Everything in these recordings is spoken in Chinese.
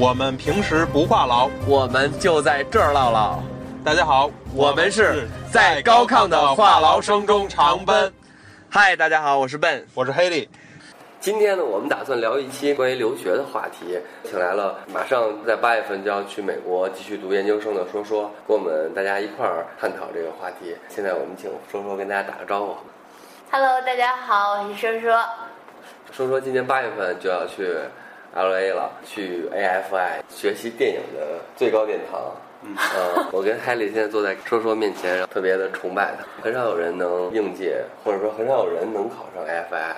我们平时不话痨，我们就在这儿唠唠。大家好，我们是在高亢的话痨声中长奔。嗨，大家好，我是 Ben，我是黑利。今天呢，我们打算聊一期关于留学的话题，请来了马上在八月份就要去美国继续读研究生的说说，跟我们大家一块儿探讨这个话题。现在我们请说说跟大家打个招呼。Hello，大家好，我是说说。说说今年八月份就要去 LA 了，去 AFI 学习电影的最高殿堂。嗯，我跟海里现在坐在说说面前，特别的崇拜他。很少有人能应届，或者说很少有人能考上 AFI。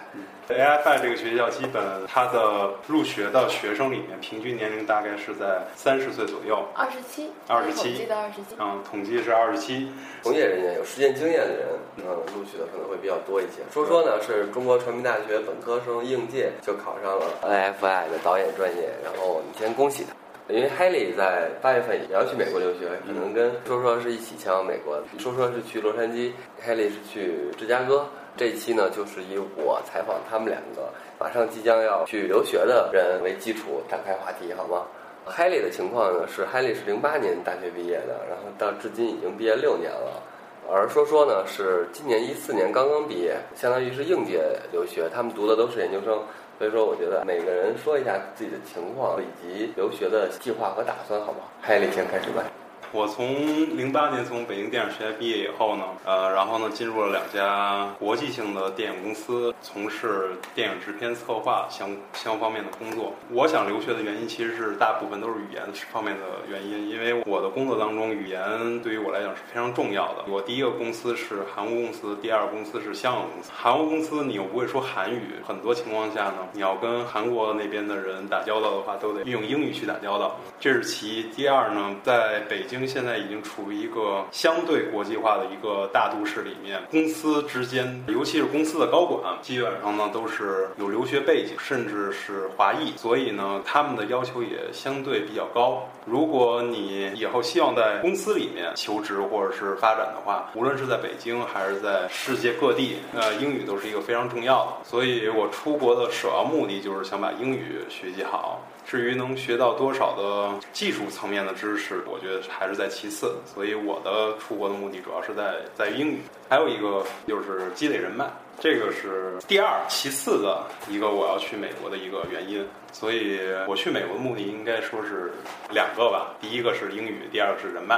AFI 这个学校基本它的入学的学生里面，平均年龄大概是在三十岁左右。二十七，27统计的二十七。嗯，统计是二十七。从业人员有实践经验的人，嗯，录取的可能会比较多一些。说说呢，是中国传媒大学本科生应届就考上了 AFI 的导演专业，然后我们先恭喜他。因为 Haley 在八月份也要去美国留学，可能跟说说是一起前往美国的。说说是去洛杉矶，Haley 是去芝加哥。这一期呢，就是以我采访他们两个马上即将要去留学的人为基础展开话题，好吗？Haley 的情况呢是，Haley 是零八年大学毕业的，然后到至今已经毕业六年了。而说说呢是今年一四年刚刚毕业，相当于是应届留学，他们读的都是研究生。所以说，我觉得每个人说一下自己的情况以及留学的计划和打算，好不好？海里先开始吧。我从零八年从北京电影学院毕业以后呢，呃，然后呢进入了两家国际性的电影公司，从事电影制片策划相相方面的工作。我想留学的原因其实是大部分都是语言方面的原因，因为我的工作当中语言对于我来讲是非常重要的。我第一个公司是韩国公司，第二个公司是香港公司。韩国公司你又不会说韩语，很多情况下呢，你要跟韩国那边的人打交道的话，都得运用英语去打交道，这是其一。第二呢，在北京。现在已经处于一个相对国际化的一个大都市里面，公司之间，尤其是公司的高管，基本上呢都是有留学背景，甚至是华裔，所以呢，他们的要求也相对比较高。如果你以后希望在公司里面求职或者是发展的话，无论是在北京还是在世界各地，呃，英语都是一个非常重要的。所以我出国的首要目的就是想把英语学习好。至于能学到多少的技术层面的知识，我觉得还是在其次。所以我的出国的目的主要是在在于英语，还有一个就是积累人脉，这个是第二其次的一个我要去美国的一个原因。所以我去美国的目的应该说是两个吧，第一个是英语，第二个是人脉。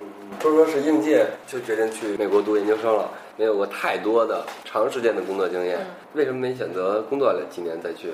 嗯，说说是应届就决定去美国读研究生了，没有过太多的长时间的工作经验，为什么没选择工作了几年再去？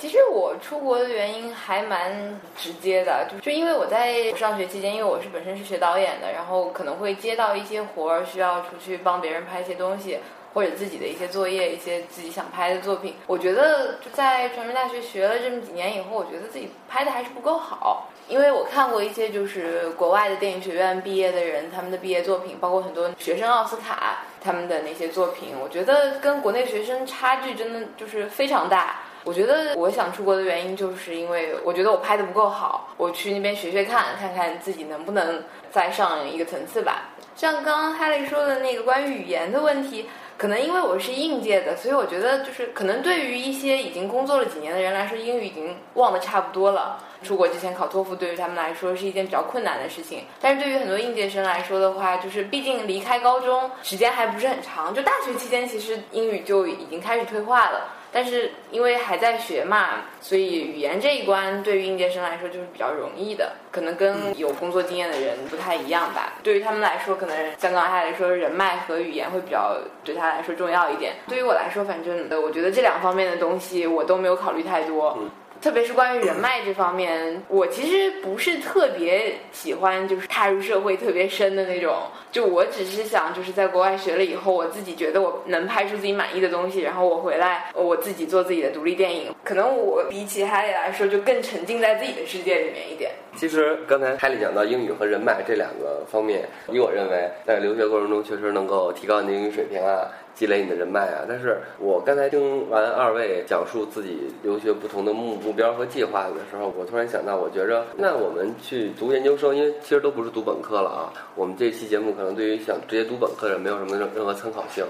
其实我出国的原因还蛮直接的，就就因为我在上学期间，因为我是本身是学导演的，然后可能会接到一些活儿，需要出去帮别人拍一些东西，或者自己的一些作业，一些自己想拍的作品。我觉得就在传媒大学学了这么几年以后，我觉得自己拍的还是不够好。因为我看过一些就是国外的电影学院毕业的人，他们的毕业作品，包括很多学生奥斯卡他们的那些作品，我觉得跟国内学生差距真的就是非常大。我觉得我想出国的原因，就是因为我觉得我拍的不够好，我去那边学学看，看看自己能不能再上一个层次吧。像刚刚哈利说的那个关于语言的问题，可能因为我是应届的，所以我觉得就是可能对于一些已经工作了几年的人来说，英语已经忘得差不多了。出国之前考托福对于他们来说是一件比较困难的事情，但是对于很多应届生来说的话，就是毕竟离开高中时间还不是很长，就大学期间其实英语就已经开始退化了。但是因为还在学嘛，所以语言这一关对于应届生来说就是比较容易的，可能跟有工作经验的人不太一样吧。对于他们来说，可能像刚才来说，人脉和语言会比较对他来说重要一点。对于我来说，反正我觉得这两方面的东西我都没有考虑太多。特别是关于人脉这方面，我其实不是特别喜欢，就是踏入社会特别深的那种。就我只是想，就是在国外学了以后，我自己觉得我能拍出自己满意的东西，然后我回来，我自己做自己的独立电影。可能我比起哈利来说，就更沉浸在自己的世界里面一点。其实刚才海里讲到英语和人脉这两个方面，以我认为，在留学过程中确实能够提高你的英语水平啊，积累你的人脉啊。但是我刚才听完二位讲述自己留学不同的目目标和计划的时候，我突然想到，我觉着那我们去读研究生，因为其实都不是读本科了啊。我们这期节目可能对于想直接读本科的人没有什么任任何参考性。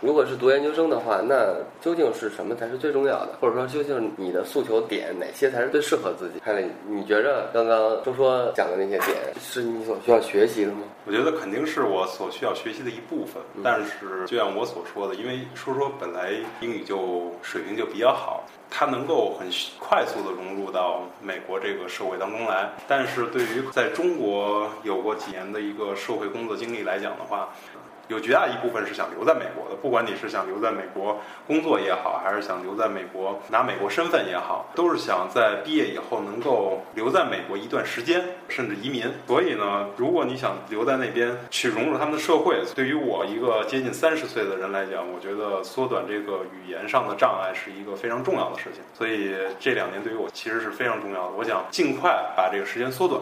如果是读研究生的话，那究竟是什么才是最重要的？或者说，究竟你的诉求点哪些才是最适合自己？看来你觉着刚刚周说讲的那些点是你所需要学习的吗？我觉得肯定是我所需要学习的一部分，但是就像我所说的，因为说说本来英语就水平就比较好，他能够很快速的融入到美国这个社会当中来。但是对于在中国有过几年的一个社会工作经历来讲的话，有绝大一部分是想留在美国的，不管你是想留在美国工作也好，还是想留在美国拿美国身份也好，都是想在毕业以后能够留在美国一段时间，甚至移民。所以呢，如果你想留在那边去融入他们的社会，对于我一个接近三十岁的人来讲，我觉得缩短这个语言上的障碍是一个非常重要的事情。所以这两年对于我其实是非常重要的，我想尽快把这个时间缩短。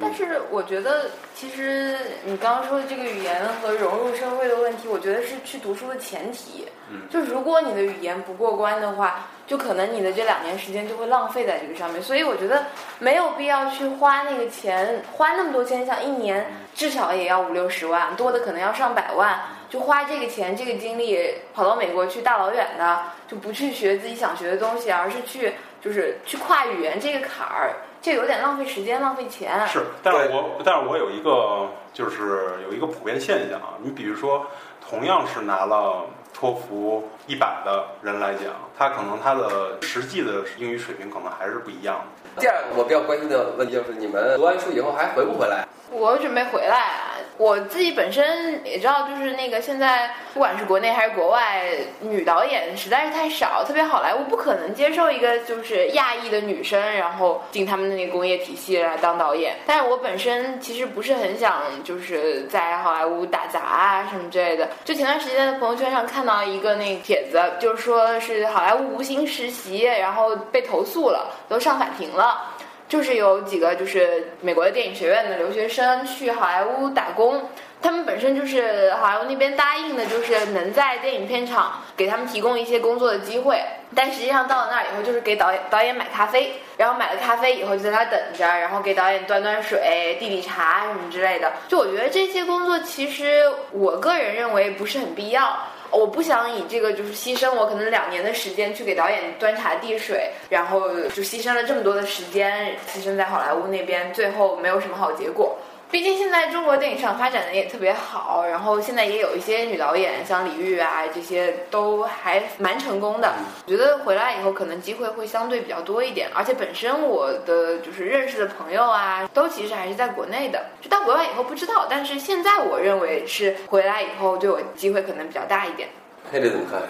但是我觉得，其实你刚刚说的这个语言和融入社会的问题，我觉得是去读书的前提。嗯，就如果你的语言不过关的话，就可能你的这两年时间就会浪费在这个上面。所以我觉得没有必要去花那个钱，花那么多钱，像一年至少也要五六十万，多的可能要上百万，就花这个钱、这个精力跑到美国去大老远的，就不去学自己想学的东西，而是去就是去跨语言这个坎儿。这有点浪费时间，浪费钱。是，但是我但是我有一个就是有一个普遍现象啊，你比如说，同样是拿了托福一百的人来讲，他可能他的实际的英语水平可能还是不一样的。第二个我比较关心的问题就是，你们读完书以后还回不回来？我准备回来啊。我自己本身也知道，就是那个现在不管是国内还是国外，女导演实在是太少，特别好莱坞不可能接受一个就是亚裔的女生，然后进他们的那个工业体系来当导演。但是我本身其实不是很想就是在好莱坞打杂啊什么之类的。就前段时间在朋友圈上看到一个那个帖子，就是说是好莱坞无薪实习，然后被投诉了，都上法庭了。就是有几个就是美国的电影学院的留学生去好莱坞打工，他们本身就是好莱坞那边答应的，就是能在电影片场给他们提供一些工作的机会，但实际上到了那儿以后，就是给导演导演买咖啡，然后买了咖啡以后就在那等着，然后给导演端端水、递递茶什么之类的。就我觉得这些工作其实我个人认为不是很必要。我不想以这个就是牺牲我可能两年的时间去给导演端茶递水，然后就牺牲了这么多的时间，牺牲在好莱坞那边，最后没有什么好结果。毕竟现在中国电影市场发展的也特别好，然后现在也有一些女导演，像李玉啊这些都还蛮成功的。我觉得回来以后可能机会会相对比较多一点，而且本身我的就是认识的朋友啊，都其实还是在国内的。就到国外以后不知道，但是现在我认为是回来以后对我机会可能比较大一点。黑子怎么看？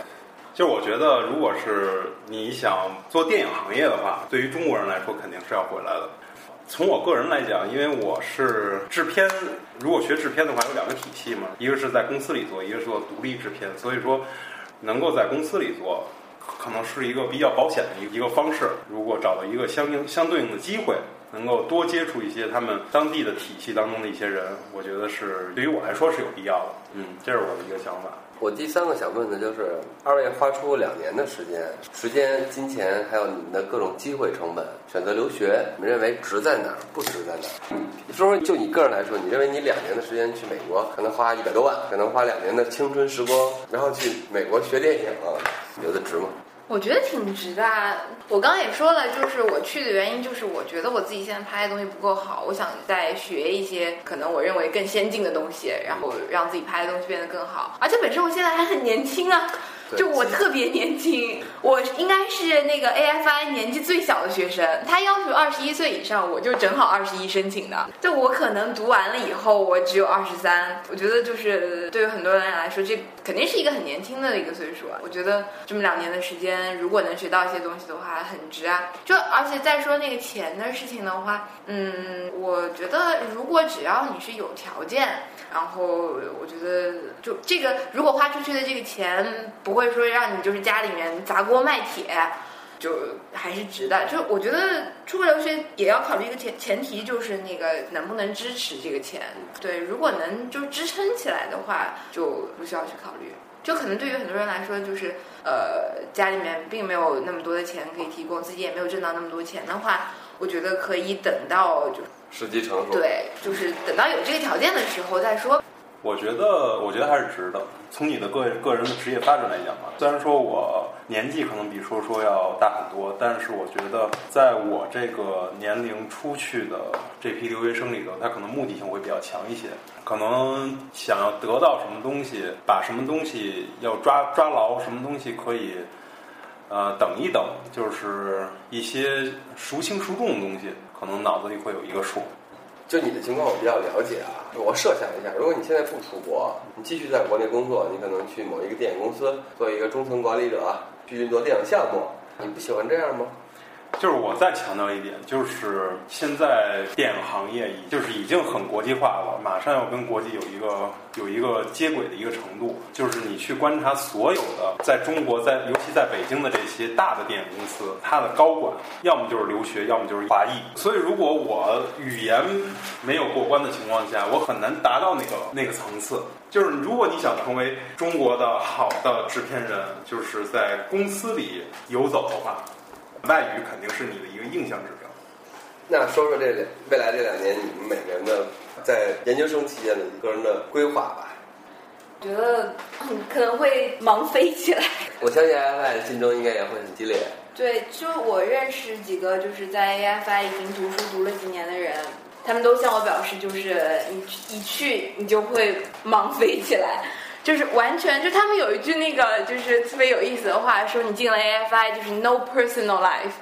就我觉得，如果是你想做电影行业的话，对于中国人来说肯定是要回来的。从我个人来讲，因为我是制片，如果学制片的话，有两个体系嘛，一个是在公司里做，一个是做独立制片。所以说，能够在公司里做，可能是一个比较保险的一一个方式。如果找到一个相应相对应的机会，能够多接触一些他们当地的体系当中的一些人，我觉得是对于我来说是有必要的。嗯，这是我的一个想法。我第三个想问的就是，二位花出两年的时间、时间、金钱，还有你们的各种机会成本，选择留学，你们认为值在哪儿？不值在哪儿？嗯，说说就你个人来说，你认为你两年的时间去美国，可能花一百多万，可能花两年的青春时光，然后去美国学电影，觉得值吗？我觉得挺值的。我刚刚也说了，就是我去的原因，就是我觉得我自己现在拍的东西不够好，我想再学一些可能我认为更先进的东西，然后让自己拍的东西变得更好。而且本身我现在还很年轻啊。就我特别年轻，我应该是那个 AFI 年纪最小的学生。他要求二十一岁以上，我就正好二十一申请的。就我可能读完了以后，我只有二十三。我觉得就是对于很多人来说，这肯定是一个很年轻的一个岁数啊。我觉得这么两年的时间，如果能学到一些东西的话，很值啊。就而且再说那个钱的事情的话，嗯，我觉得如果只要你是有条件。然后我觉得，就这个，如果花出去的这个钱不会说让你就是家里面砸锅卖铁，就还是值的。就我觉得出国留学也要考虑一个前前提，就是那个能不能支持这个钱。对，如果能就支撑起来的话，就不需要去考虑。就可能对于很多人来说，就是呃家里面并没有那么多的钱可以提供，自己也没有挣到那么多钱的话，我觉得可以等到就。时机成熟，对，就是等到有这个条件的时候再说。我觉得，我觉得还是值的。从你的个个人的职业发展来讲吧，虽然说我年纪可能比说说要大很多，但是我觉得在我这个年龄出去的这批留学生里头，他可能目的性会比较强一些，可能想要得到什么东西，把什么东西要抓抓牢，什么东西可以呃等一等，就是一些孰轻孰重的东西，可能脑子里会有一个数。就你的情况，我比较了解啊。我设想一下，如果你现在不出国，你继续在国内工作，你可能去某一个电影公司做一个中层管理者，去运作电影项目，你不喜欢这样吗？就是我再强调一点，就是现在电影行业已就是已经很国际化了，马上要跟国际有一个有一个接轨的一个程度。就是你去观察所有的在中国，在尤其在北京的这些大的电影公司，它的高管要么就是留学，要么就是华裔。所以如果我语言没有过关的情况下，我很难达到那个那个层次。就是如果你想成为中国的好的制片人，就是在公司里游走的话。外语肯定是你的一个印象指标。那说说这两未来这两年你们每个人的在研究生期间的个人的规划吧。觉得可能会忙飞起来。我相信 AFI 的竞争应该也会很激烈。对，就我认识几个就是在 AFI 已经读书读了几年的人，他们都向我表示，就是你一去你就会忙飞起来。就是完全，就他们有一句那个就是特别有意思的话，说你进了 AFI 就是 no personal life，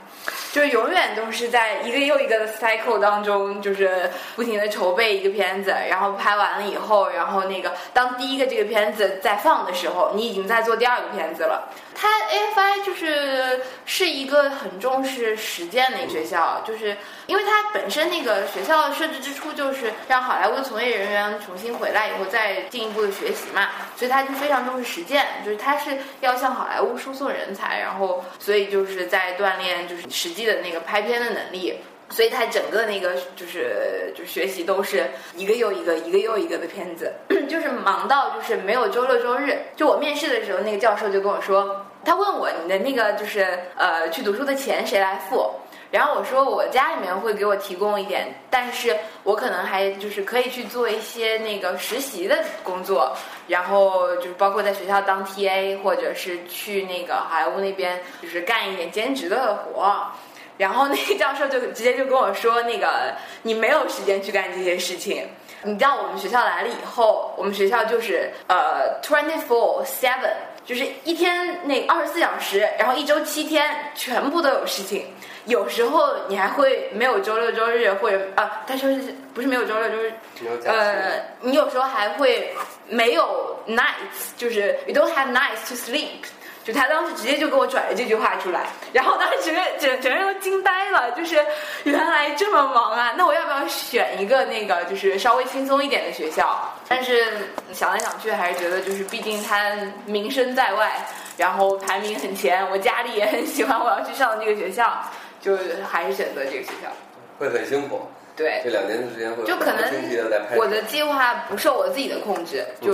就是永远都是在一个又一个的 cycle 当中，就是不停的筹备一个片子，然后拍完了以后，然后那个当第一个这个片子在放的时候，你已经在做第二个片子了。它 AFI 就是是一个很重视实践的一个学校，就是因为它本身那个学校设置之初就是让好莱坞的从业人员重新回来以后再进一步的学习嘛，所以它就非常重视实践，就是它是要向好莱坞输送人才，然后所以就是在锻炼就是实际的那个拍片的能力。所以他整个那个就是就学习都是一个又一个一个又一个的片子，就是忙到就是没有周六周日。就我面试的时候，那个教授就跟我说，他问我你的那个就是呃去读书的钱谁来付？然后我说我家里面会给我提供一点，但是我可能还就是可以去做一些那个实习的工作，然后就是包括在学校当 TA，或者是去那个好莱坞那边就是干一点兼职的活。然后那个教授就直接就跟我说：“那个你没有时间去干这些事情。你到我们学校来了以后，我们学校就是呃 twenty four seven，就是一天那二十四小时，然后一周七天，全部都有事情。有时候你还会没有周六周日，或者啊，他说是不是没有周六周日？呃，你有时候还会没有 nights，就是 you don't have nights to sleep。”就他当时直接就给我拽了这句话出来，然后当时整个整个人都惊呆了，就是原来这么忙啊！那我要不要选一个那个就是稍微轻松一点的学校？但是想来想去还是觉得就是毕竟他名声在外，然后排名很前，我家里也很喜欢我要去上的这个学校，就还是选择这个学校。会很辛苦。对。这两年的时间会就可能我的计划不受我自己的控制，就。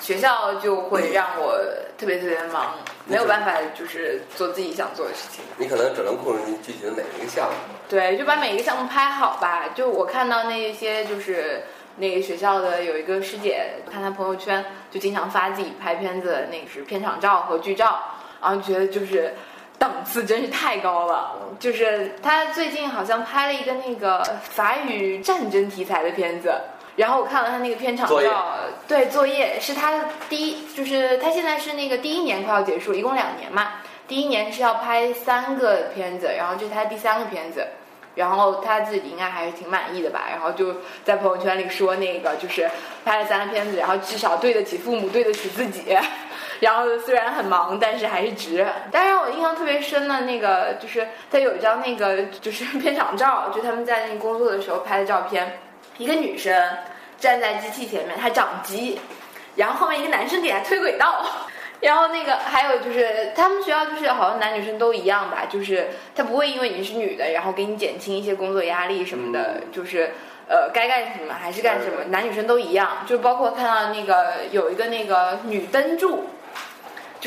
学校就会让我特别特别忙，没有办法就是做自己想做的事情。你可能只能控制你具体的每一个项目。对，就把每一个项目拍好吧。就我看到那些就是那个学校的有一个师姐，看她朋友圈就经常发自己拍片子的那个是片场照和剧照，然后觉得就是档次真是太高了。就是她最近好像拍了一个那个法语战争题材的片子。然后我看了他那个片场照，对，作业是他第一，就是他现在是那个第一年快要结束，一共两年嘛。第一年是要拍三个片子，然后这是他第三个片子，然后他自己应该还是挺满意的吧。然后就在朋友圈里说那个就是拍了三个片子，然后至少对得起父母，对得起自己。然后虽然很忙，但是还是值。但是让我印象特别深的那个就是他有一张那个就是片场照，就他们在那工作的时候拍的照片。一个女生站在机器前面，她掌机，然后后面一个男生给她推轨道，然后那个还有就是他们学校就是好像男女生都一样吧，就是他不会因为你是女的，然后给你减轻一些工作压力什么的，就是呃该干什么还是干什么，男女生都一样，就包括看到那个有一个那个女灯柱。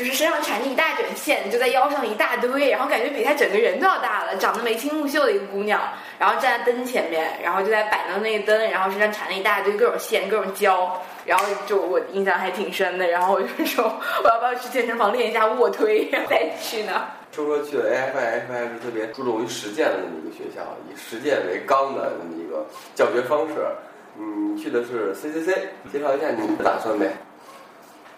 就是身上缠着一大卷线，就在腰上一大堆，然后感觉比她整个人都要大了，长得眉清目秀的一个姑娘，然后站在灯前面，然后就在摆弄那个灯，然后身上缠了一大堆各种线、各种胶，然后就我印象还挺深的，然后我就说 我要不要去健身房练一下卧推，然后再去呢？说说去了 afi fi 是特别注重于实践的那么一个学校，以实践为纲的那么一个教学方式。嗯，去的是 CCC，介绍一下你的打算呗。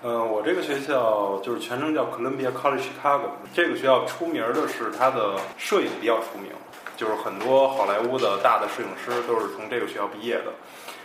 嗯，我这个学校就是全称叫 Columbia College Chicago。这个学校出名的是它的摄影比较出名，就是很多好莱坞的大的摄影师都是从这个学校毕业的。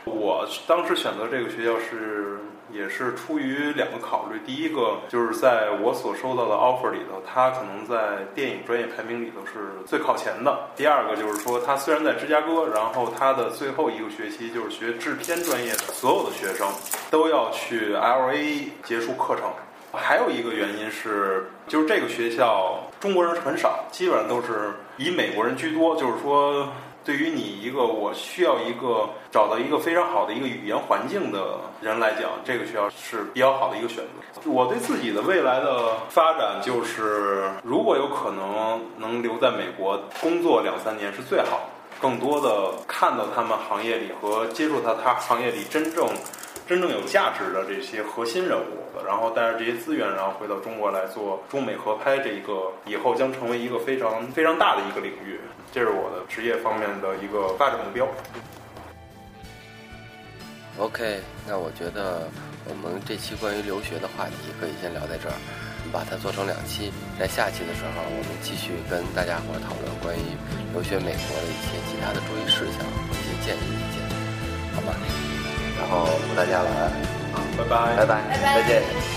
我当时选择这个学校是。也是出于两个考虑，第一个就是在我所收到的 offer 里头，它可能在电影专业排名里头是最靠前的。第二个就是说，它虽然在芝加哥，然后它的最后一个学期就是学制片专业的所有的学生都要去 LA 结束课程。还有一个原因是，就是这个学校中国人很少，基本上都是以美国人居多，就是说。对于你一个我需要一个找到一个非常好的一个语言环境的人来讲，这个学校是比较好的一个选择。我对自己的未来的发展就是，如果有可能能留在美国工作两三年是最好，更多的看到他们行业里和接触到他行业里真正。真正有价值的这些核心人物，然后带着这些资源，然后回到中国来做中美合拍这一个，以后将成为一个非常非常大的一个领域，这是我的职业方面的一个发展目标。OK，那我觉得我们这期关于留学的话题可以先聊在这儿，把它做成两期，在下期的时候我们继续跟大家伙讨论关于留学美国的一些其他的注意事项、一些建议意见，好吧？然后祝大家晚安，拜拜，拜拜，再见。